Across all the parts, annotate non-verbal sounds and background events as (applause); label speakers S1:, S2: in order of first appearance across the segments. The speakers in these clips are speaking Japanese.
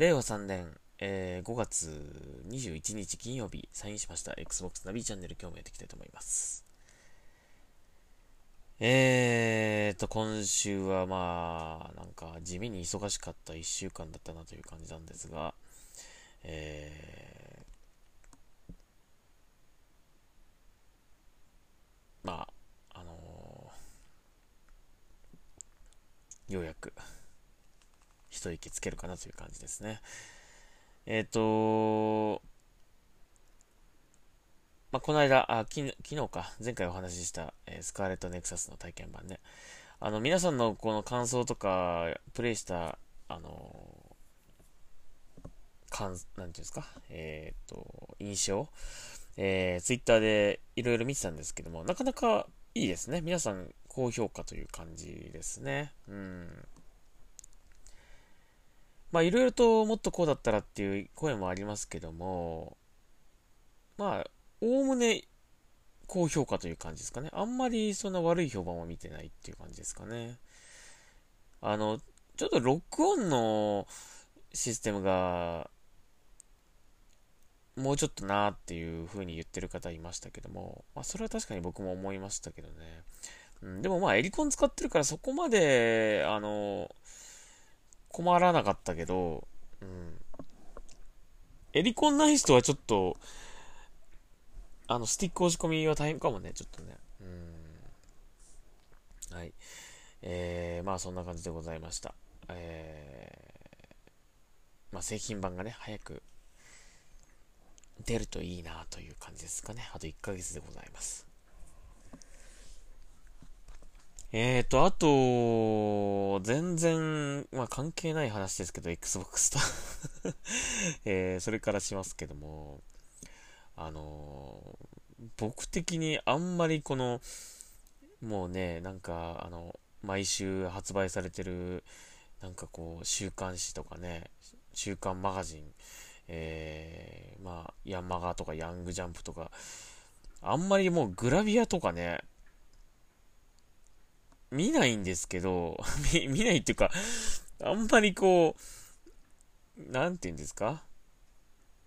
S1: 令和3年、えー、5月21日金曜日、サインしました Xbox ナビチャンネル今日もやっていきたいと思います。えーと、今週はまあ、なんか地味に忙しかった1週間だったなという感じなんですが、えー、まあ、あのー、ようやく、一息つけるかなという感じですね。えっ、ー、とまあ、この間、あ昨日か、前回お話しした、えー、スカーレットネクサスの体験版ね。あの、皆さんのこの感想とか、プレイした、あのー、かん、なんていうんですか、えっ、ー、と、印象、えー、ツイッターでいろいろ見てたんですけども、なかなかいいですね。皆さん高評価という感じですね。うん。まあいろいろともっとこうだったらっていう声もありますけども、まあ、おおむね高評価という感じですかね。あんまりそんな悪い評判は見てないっていう感じですかね。あの、ちょっとロックオンのシステムが、もうちょっとなーっていう風に言ってる方いましたけども、まあそれは確かに僕も思いましたけどね。うん、でもまあエリコン使ってるからそこまで、あの、困らなかったけど、うん。エリコンない人はちょっと、あの、スティック押し込みは大変かもね、ちょっとね。うん。はい。えー、まあそんな感じでございました。えー、まあ製品版がね、早く出るといいなという感じですかね。あと1ヶ月でございます。えーと、あと、全然、まあ関係ない話ですけど、Xbox と。(laughs) えー、それからしますけども、あのー、僕的にあんまりこの、もうね、なんか、あの、毎週発売されてる、なんかこう、週刊誌とかね、週刊マガジン、えー、まあ、ヤンマガとかヤングジャンプとか、あんまりもうグラビアとかね、見ないんですけど、(laughs) 見、ないっていうか、あんまりこう、なんて言うんですか？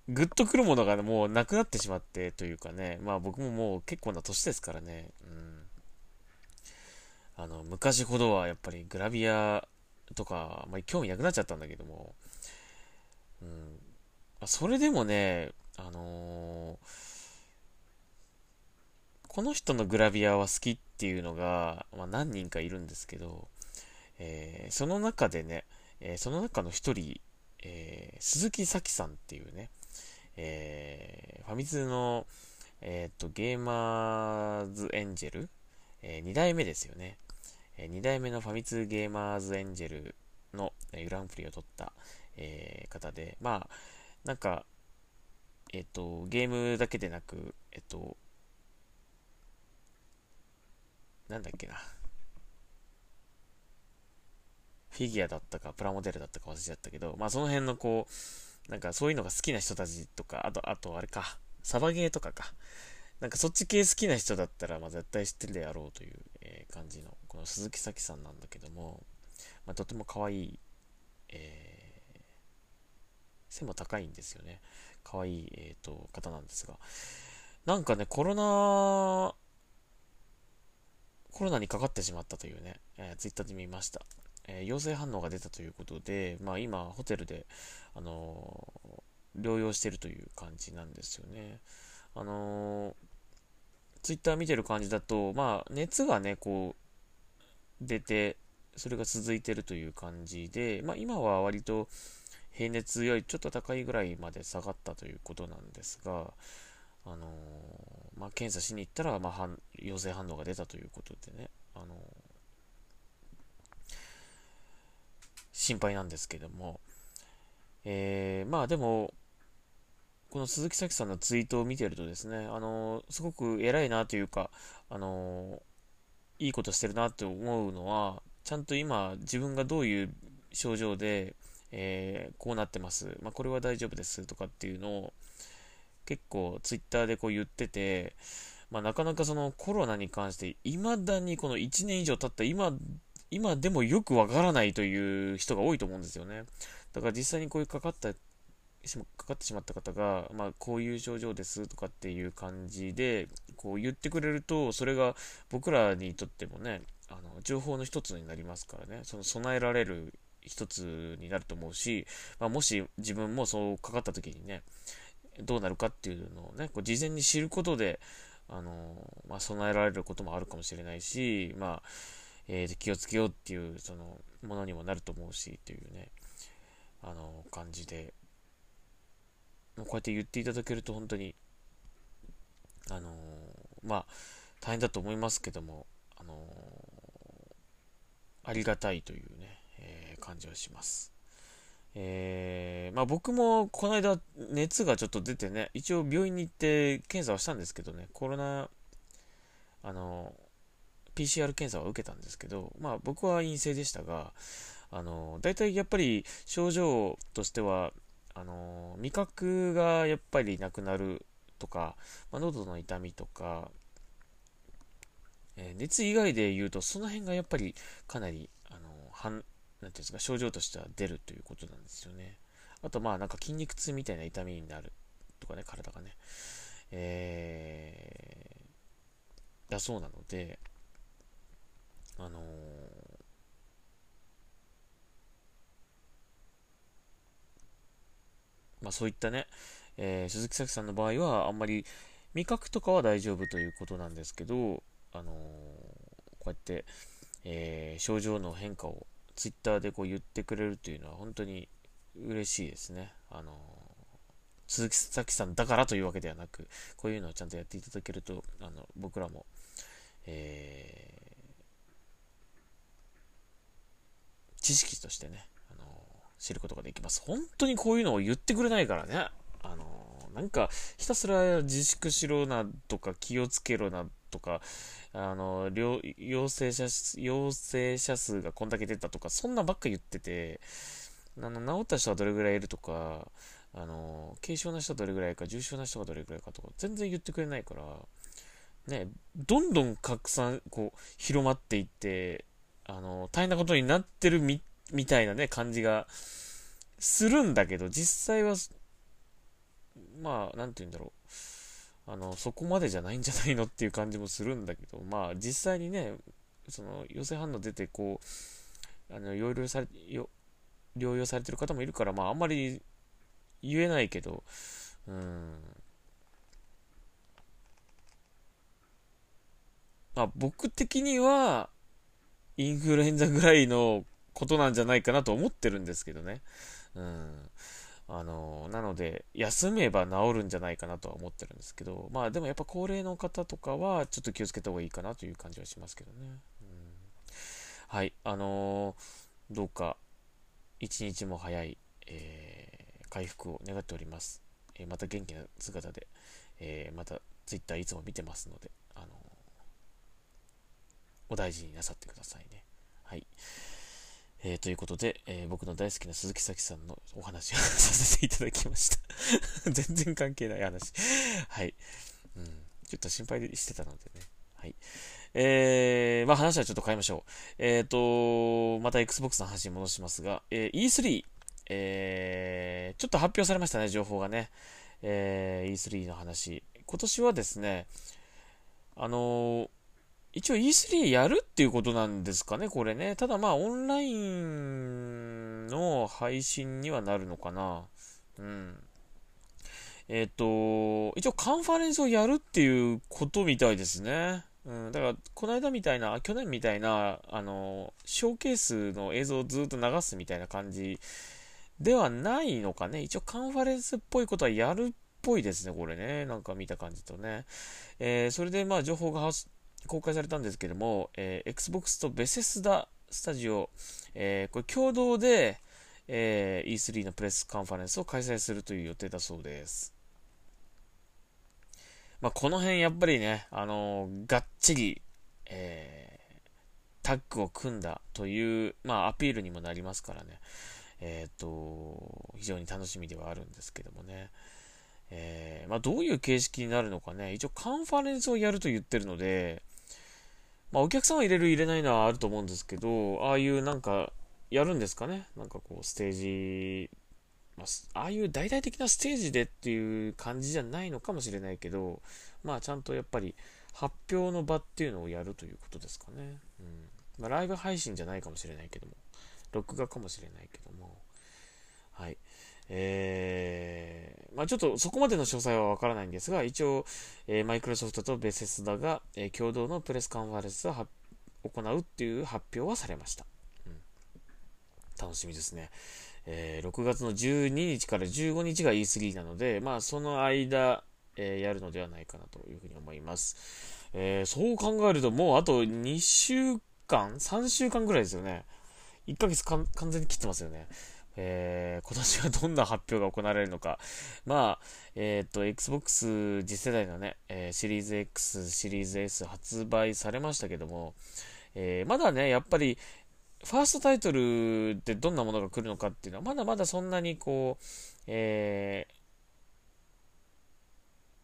S1: グッとくるものがもうなくなってしまってというかね、まあ僕ももう結構な年ですからね、うん。あの、昔ほどはやっぱりグラビアとか、まあ興味なくなっちゃったんだけども、うん。それでもね、あのーこの人のグラビアは好きっていうのが、まあ、何人かいるんですけど、えー、その中でね、えー、その中の一人、えー、鈴木咲さんっていうね、えファミ通の、えっと、ゲーマーズエンジェル、え2代目ですよね。え2代目のファミ通ゲーマーズエンジェルの、えグランプリを取った、え方で、まあ、なんか、えっと、ゲームだけでなく、えっと、なんだっけな。フィギュアだったか、プラモデルだったか忘れちゃったけど、まあその辺のこう、なんかそういうのが好きな人たちとか、あと、あとあれか、サバゲーとかか。なんかそっち系好きな人だったら、まあ絶対知ってるであろうという、えー、感じの、この鈴木咲さんなんだけども、まあとても可愛い、えー、背も高いんですよね。可愛い、えっ、ー、と、方なんですが、なんかね、コロナコロナにかかってしまったというね、えー、ツイッターで見ました。えー、陽性反応が出たということで、まあ今、ホテルで、あのー、療養してるという感じなんですよね。あのー、ツイッター見てる感じだと、まあ熱がね、こう、出て、それが続いてるという感じで、まあ今は割と平熱よりちょっと高いぐらいまで下がったということなんですが、あのまあ、検査しに行ったら、まあ、陽性反応が出たということでね、あの心配なんですけども、えー、まあでも、この鈴木咲さんのツイートを見てるとですね、あのすごく偉いなというか、あのいいことしてるなって思うのは、ちゃんと今、自分がどういう症状で、え、こうなってます、まあ、これは大丈夫ですとかっていうのを、結構ツイッターでこう言ってて、まあ、なかなかそのコロナに関して、未だにこの1年以上経った今、今でもよくわからないという人が多いと思うんですよね。だから実際にこういうかかったかかってしまった方が、まあ、こういう症状ですとかっていう感じでこう言ってくれるとそれが僕らにとってもねあの情報の一つになりますからねその備えられる一つになると思うし、まあ、もし自分もそうかかった時にねどうなるかっていうのをねこう事前に知ることであの、まあ、備えられることもあるかもしれないし、まあえー、気をつけようっていうそのものにもなると思うしというねあの感じでこうやって言っていただけると本当に、あの、まあ、大変だと思いますけども、あの、ありがたいというね、えー、感じはします。えー、まあ僕もこの間熱がちょっと出てね、一応病院に行って検査をしたんですけどね、コロナ、あの、PCR 検査は受けたんですけど、まあ僕は陰性でしたが、あの、大体やっぱり症状としては、あの味覚がやっぱりなくなるとか、まあ、喉の痛みとか、えー、熱以外で言うと、その辺がやっぱりかなり、あのはんなんていうんですか、症状としては出るということなんですよね。あと、まあ、なんか筋肉痛みたいな痛みになるとかね、体がね。えー、だそうなので、あのーまあ、そういったね、えー、鈴木咲さんの場合はあんまり味覚とかは大丈夫ということなんですけど、あのー、こうやって、えー、症状の変化をツイッターでこう言ってくれるというのは本当に嬉しいですね。あの鈴木咲さんだからというわけではなく、こういうのをちゃんとやっていただけると、あの僕らも、えー、知識としてね、あの知ることができます。本当にこういうのを言ってくれないからね。あのなんか、ひたすら自粛しろなとか、気をつけろなとか、あの、陽性者、陽性者数がこんだけ出たとか、そんなばっか言ってて、あの、治った人はどれぐらいいるとか、あの、軽症な人はどれぐらいか、重症な人がどれぐらいかとか、全然言ってくれないから、ね、どんどん拡散、こう、広まっていって、あの、大変なことになってるみみたいなね、感じがするんだけど、実際は、まあ、なんて言うんだろう。あの、そこまでじゃないんじゃないのっていう感じもするんだけど、(laughs) まあ、実際にね、その、陽性反応出て、こう、あの、療養され、療養されてる方もいるから、まあ、あんまり言えないけど、うん。まあ、僕的には、インフルエンザぐらいのことなんじゃないかなと思ってるんですけどね。うん。あの、なので、休めば治るんじゃないかなとは思ってるんですけど、まあでもやっぱ高齢の方とかはちょっと気をつけた方がいいかなという感じはしますけどね。うん、はい、あのー、どうか一日も早い、えー、回復を願っております。えー、また元気な姿で、えまた Twitter いつも見てますので、あのお大事になさってくださいね。はい。えー、ということで、えー、僕の大好きな鈴木咲さんのお話をさせていただきました (laughs) 全然関係ない話はい。うん。ちょっと心配してたのでね。はい。えー、まあ話はちょっと変えましょう。えっ、ー、と、また Xbox の話に戻しますが、えー、E3、えー、ちょっと発表されましたね、情報がね。えー、E3 の話。今年はですね、あのー一応 E3 やるっていうことなんですかね、これね。ただまあ、オンラインの配信にはなるのかな。うん。えっ、ー、と、一応カンファレンスをやるっていうことみたいですね。うん、だから、この間みたいな、去年みたいな、あの、ショーケースの映像をずっと流すみたいな感じではないのかね。一応カンファレンスっぽいことはやるっぽいですね、これね。なんか見た感じとね。えー、それでまあ情報が公開されたんですけども、えー、Xbox とベセスダスタジオ、えー、これ共同で、えー、E3 のプレスカンファレンスを開催するという予定だそうです。まあ、この辺やっぱりね、あのー、がっちり、え、タッグを組んだという、まあ、アピールにもなりますからね、えっ、と、非常に楽しみではあるんですけどもね。え、まあ、どういう形式になるのかね、一応カンファレンスをやると言ってるので、まあ、お客さんは入れる入れないのはあると思うんですけど、ああいうなんか、やるんですかね？なんかこう、ステージ、まあ、ああいう大々的なステージでっていう感じじゃないのかもしれないけど、まあ、ちゃんとやっぱり発表の場っていうのをやるということですかね。うんまあ、ライブ配信じゃないかもしれないけども、録画かもしれないけども、はい。えー、まあちょっとそこまでの詳細はわからないんですが、一応、えー、マイクロソフトとベセスダが、えー、共同のプレスカンファレンスを行うっていう発表はされました。うん、楽しみですね。えー、6月の12日から15日が E3 なので、まあその間、えー、やるのではないかなというふうに思います。えー、そう考えるともうあと2週間 ?3 週間ぐらいですよね。1ヶ月完全に切ってますよね。えー、今年はどんな発表が行われるのか。(laughs) まあ、えっ、ー、と、Xbox 次世代のね、えー、シリーズ X、シリーズ S 発売されましたけども、えー、まだね、やっぱり、ファーストタイトルでどんなものが来るのかっていうのは、まだまだそんなにこう、えー、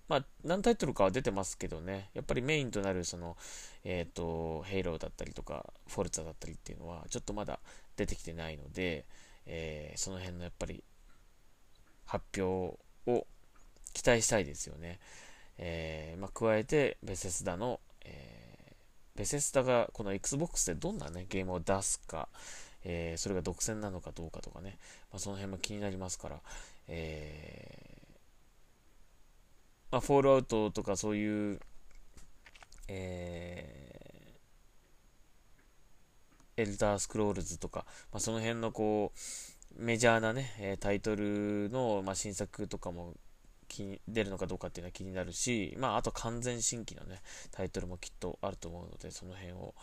S1: まあ、何タイトルかは出てますけどね、やっぱりメインとなる、その、えっ、と、ヘイローだったりとか、フォルツァだったりっていうのは、ちょっとまだ出てきてないので、えー、その辺のやっぱり、発表を期待したいですよね。えー、まあ、加えて、ベセスダの、えベセスダがこの Xbox でどんなね、ゲームを出すか、えそれが独占なのかどうかとかね、まあ、その辺も気になりますから、えまあ、フォールアウトとかそういう、えー、エルダースクロールズとか、まあ、その辺のこう、メジャーなね、タイトルの、ま、新作とかも気に出るのかどうかっていうのは気になるし、まあ、あと完全新規のね、タイトルもきっとあると思うので、その辺を、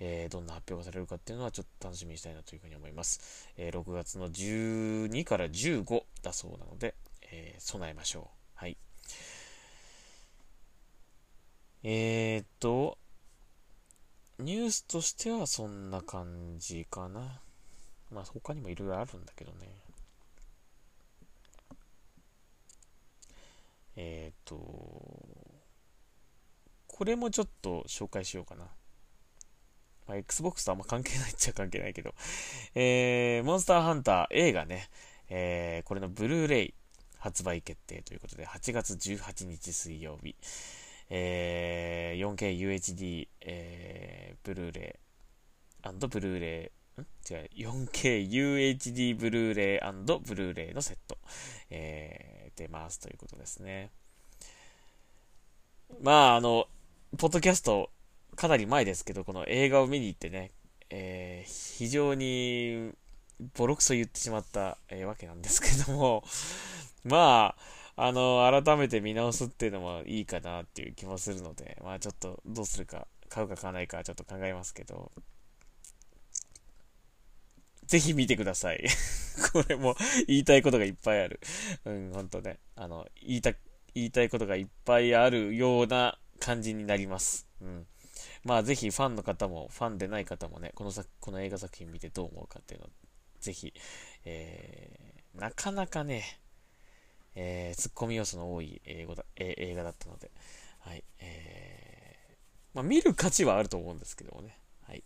S1: えー、どんな発表がされるかっていうのはちょっと楽しみにしたいなというふうに思います。えー、6月の12から15だそうなので、えー、備えましょう。はい。えー、っと、ニュースとしてはそんな感じかな。まあ他にもいろいろあるんだけどね。えー、っと、これもちょっと紹介しようかな。まあ、Xbox とあんま関係ないっちゃ関係ないけど。えー、モンスターハンター映画ね、えー、これのブルーレイ発売決定ということで、8月18日水曜日。えー、4K UHD、えー、ブルーレイブルーレイ、ん違う、4K UHD ブルーレイブルーレイのセット、えー、出ますということですね。まあ、あの、ポッドキャスト、かなり前ですけど、この映画を見に行ってね、えー、非常にボロクソ言ってしまった、えー、わけなんですけども、(laughs) まあ、あの、改めて見直すっていうのもいいかなっていう気もするので、まあちょっとどうするか、買うか買わないかちょっと考えますけど、ぜひ見てください。(laughs) これも言いたいことがいっぱいある。うん、ほんとね。あの、言いた、言いたいことがいっぱいあるような感じになります。うん。まあぜひファンの方も、ファンでない方もね、この作、この映画作品見てどう思うかっていうのを、ぜひ、えー、なかなかね、えー、ツッコミ要素の多い英語だ、えー、映画だったので、はい、えー、まあ、見る価値はあると思うんですけどもね、はい。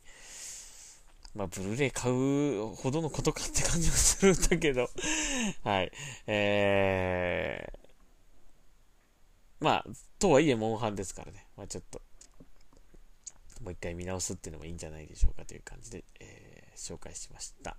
S1: まあ、ブルーレイ買うほどのことかって感じはするんだけど (laughs) はい、えー、まあ、とはいえ、モンハンですからね、まあ、ちょっと、もう一回見直すっていうのもいいんじゃないでしょうかという感じで、えー、紹介しました。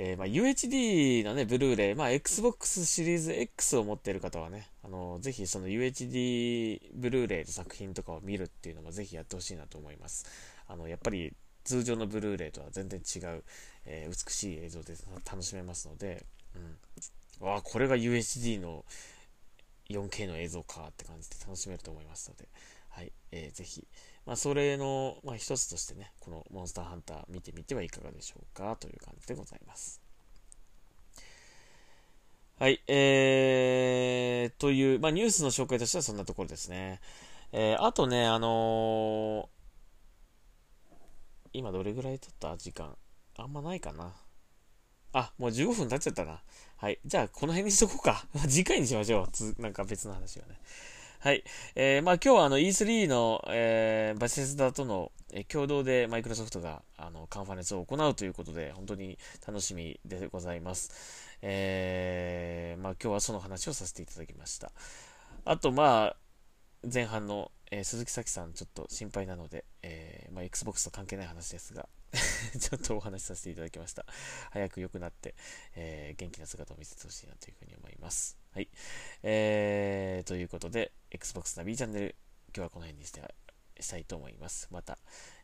S1: えー、まあ、UHD のね、ブルーレイ、まあ、Xbox シリーズ X を持っている方はね、あの、ぜひその UHD ブルーレイの作品とかを見るっていうのもぜひやってほしいなと思います。あの、やっぱり通常のブルーレイとは全然違う、えー、美しい映像で楽しめますので、うん。わあ、これが UHD の 4K の映像かって感じで楽しめると思いますので、はい、えー、ぜひ、まあ、それの、まあ、一つとしてね、このモンスターハンター見てみてはいかがでしょうかという感じでございます。はい、えー、という、まあ、ニュースの紹介としてはそんなところですね。えー、あとね、あのー、今どれぐらい経った時間？あんまないかな。あ、もう15分経っちゃったな。はい。じゃあ、この辺にしとこうか。(laughs) 次回にしましょう。つなんか別の話はね。はい。えー、まあ今日はあの E3 の、えー、バセスダとの、えー、共同でマイクロソフトがあのカンファレンスを行うということで、本当に楽しみでございます。えー、まあ今日はその話をさせていただきました。あとまあ、前半の、えー、鈴木咲さんちょっと心配なので、えー、まあ、Xbox と関係ない話ですが (laughs) ちょっとお話しさせていただきました。早く良くなって、えー、元気な姿を見せてほしいなというふうに思います。はい。えー、ということで、Xbox ナビチャンネル、今日はこの辺にしてしたいと思います。また、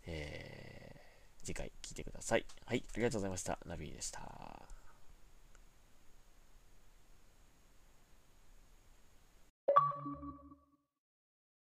S1: えー、次回聞いてください。はい、ありがとうございました。ナビでした。